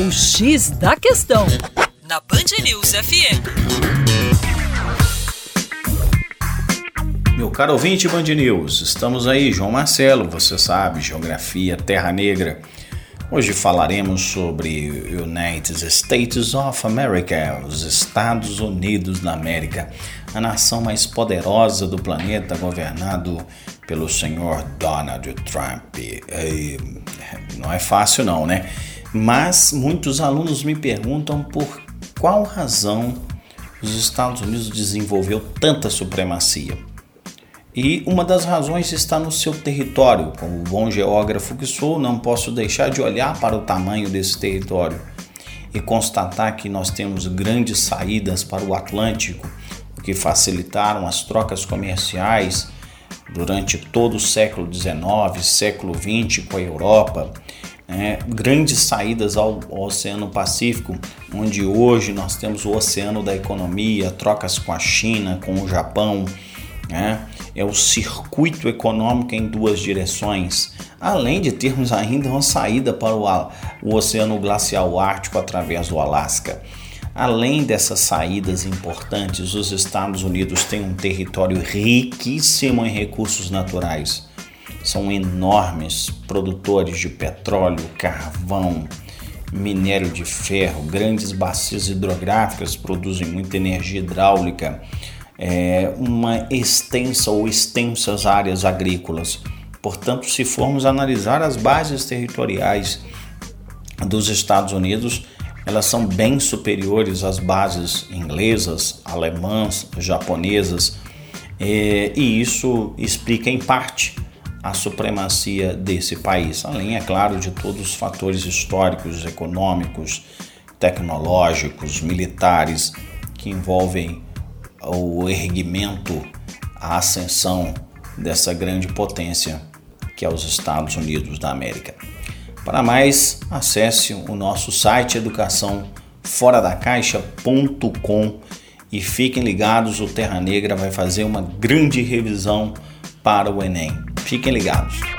O X da Questão, na Band News FM. Meu caro ouvinte Band News, estamos aí, João Marcelo, você sabe, Geografia, Terra Negra. Hoje falaremos sobre United States of America, os Estados Unidos da América, a nação mais poderosa do planeta, governado pelo senhor Donald Trump. E não é fácil não, né? Mas muitos alunos me perguntam por qual razão os Estados Unidos desenvolveu tanta supremacia. E uma das razões está no seu território. Como bom geógrafo que sou, não posso deixar de olhar para o tamanho desse território e constatar que nós temos grandes saídas para o Atlântico, que facilitaram as trocas comerciais durante todo o século XIX, século XX com a Europa. Né? grandes saídas ao, ao Oceano Pacífico, onde hoje nós temos o oceano da economia, trocas com a China, com o Japão, né? é o circuito econômico em duas direções, além de termos ainda uma saída para o, o Oceano Glacial Ártico através do Alasca. Além dessas saídas importantes, os Estados Unidos têm um território riquíssimo em recursos naturais. São enormes produtores de petróleo, carvão, minério de ferro, grandes bacias hidrográficas produzem muita energia hidráulica é, uma extensa ou extensas áreas agrícolas. Portanto, se formos analisar as bases territoriais dos Estados Unidos, elas são bem superiores às bases inglesas, alemãs, japonesas, é, e isso explica em parte a supremacia desse país, além, é claro, de todos os fatores históricos, econômicos, tecnológicos, militares que envolvem o erguimento, a ascensão dessa grande potência que é os Estados Unidos da América. Para mais, acesse o nosso site educaçãoforadacaixa.com e fiquem ligados, o Terra Negra vai fazer uma grande revisão para o Enem. Fiquem ligados.